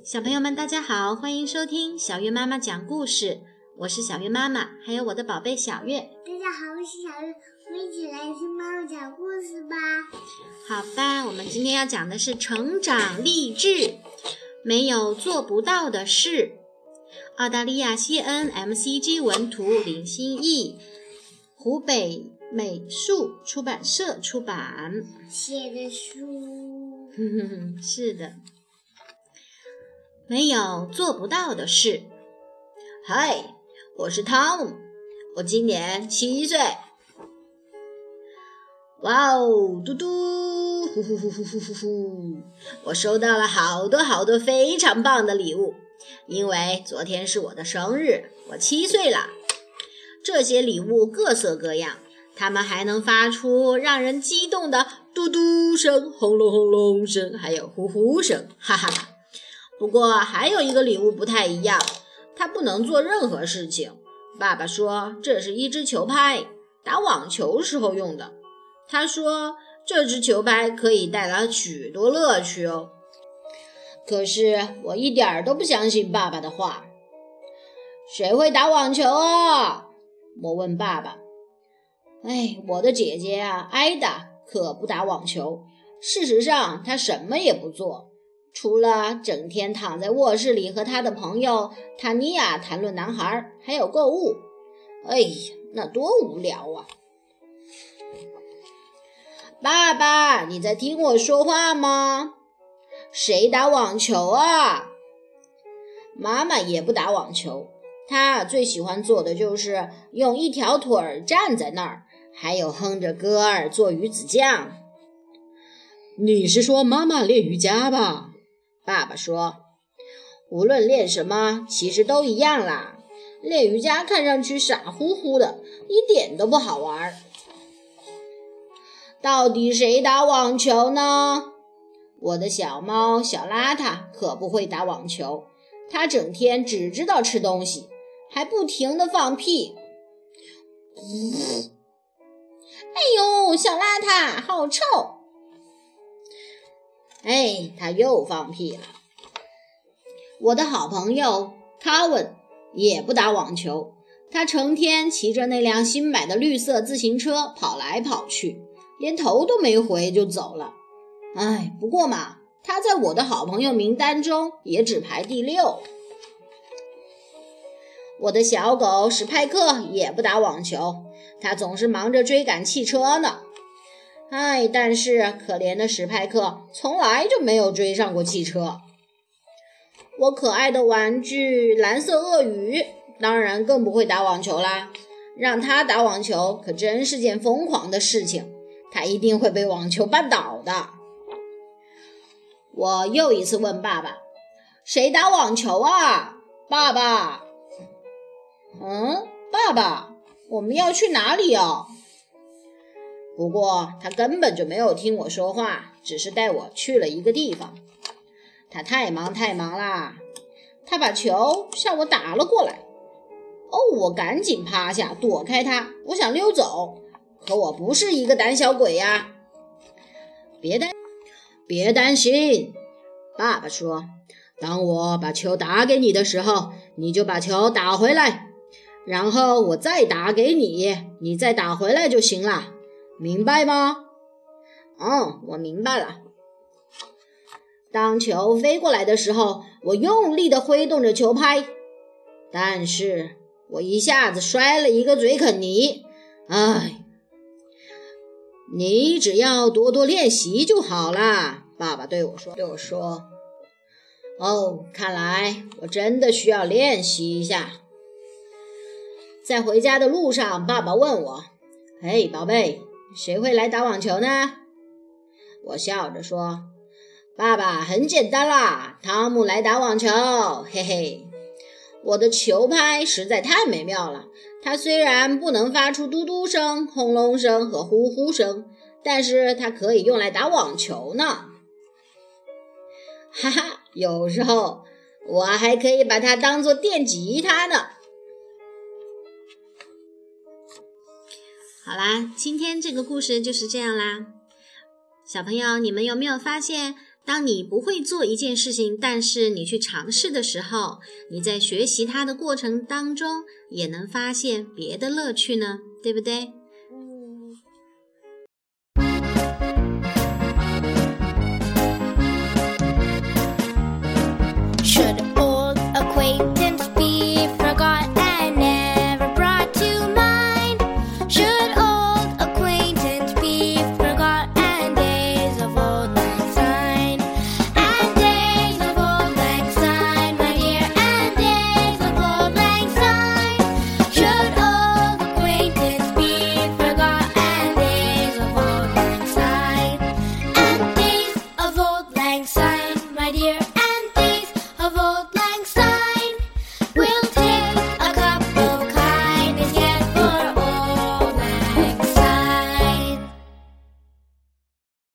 小朋友们，大家好，欢迎收听小月妈妈讲故事。我是小月妈妈，还有我的宝贝小月。大家好，我是小月，我们一起来听妈妈讲故事吧。好吧，我们今天要讲的是成长励志，没有做不到的事。澳大利亚谢恩 MCG 文图，林心义，湖北美术出版社出版。写的书，哼哼哼，是的，没有做不到的事。嗨，我是汤姆，我今年七岁。哇哦，嘟嘟，呼呼呼呼呼呼呼！我收到了好多好多非常棒的礼物，因为昨天是我的生日，我七岁了。这些礼物各色各样，它们还能发出让人激动的嘟嘟声、轰隆轰隆声，还有呼呼声，哈哈哈。不过还有一个礼物不太一样，它不能做任何事情。爸爸说这是一只球拍，打网球时候用的。他说这只球拍可以带来许多乐趣哦。可是我一点儿都不相信爸爸的话。谁会打网球啊？我问爸爸。哎，我的姐姐啊，艾达可不打网球。事实上，她什么也不做，除了整天躺在卧室里和他的朋友塔尼亚谈论男孩，还有购物。哎呀，那多无聊啊！爸爸，你在听我说话吗？谁打网球啊？妈妈也不打网球，她最喜欢做的就是用一条腿儿站在那儿，还有哼着歌儿做鱼子酱。你是说妈妈练瑜伽吧？爸爸说，无论练什么，其实都一样啦。练瑜伽看上去傻乎乎的，一点都不好玩儿。到底谁打网球呢？我的小猫小邋遢可不会打网球，它整天只知道吃东西，还不停的放屁。哎呦，小邋遢，好臭！哎，他又放屁了。我的好朋友卡文也不打网球，他成天骑着那辆新买的绿色自行车跑来跑去。连头都没回就走了，哎，不过嘛，他在我的好朋友名单中也只排第六。我的小狗史派克也不打网球，他总是忙着追赶汽车呢。哎，但是可怜的史派克从来就没有追上过汽车。我可爱的玩具蓝色鳄鱼当然更不会打网球啦，让他打网球可真是件疯狂的事情。他一定会被网球绊倒的。我又一次问爸爸：“谁打网球啊？”爸爸，嗯，爸爸，我们要去哪里哦？不过他根本就没有听我说话，只是带我去了一个地方。他太忙太忙啦，他把球向我打了过来。哦，我赶紧趴下躲开他，我想溜走。可我不是一个胆小鬼呀！别担，别担心，爸爸说：“当我把球打给你的时候，你就把球打回来，然后我再打给你，你再打回来就行了，明白吗？”“嗯，我明白了。”当球飞过来的时候，我用力地挥动着球拍，但是我一下子摔了一个嘴啃泥，唉。你只要多多练习就好啦，爸爸对我说。对我说：“哦，看来我真的需要练习一下。”在回家的路上，爸爸问我：“嘿，宝贝，谁会来打网球呢？”我笑着说：“爸爸，很简单啦，汤姆来打网球。”嘿嘿，我的球拍实在太美妙了。它虽然不能发出嘟嘟声、轰隆声和呼呼声，但是它可以用来打网球呢。哈哈，有时候我还可以把它当做电吉他呢。好啦，今天这个故事就是这样啦。小朋友，你们有没有发现，当你不会做一件事情，但是你去尝试的时候，你在学习它的过程当中也能发现别的乐趣呢，对不对？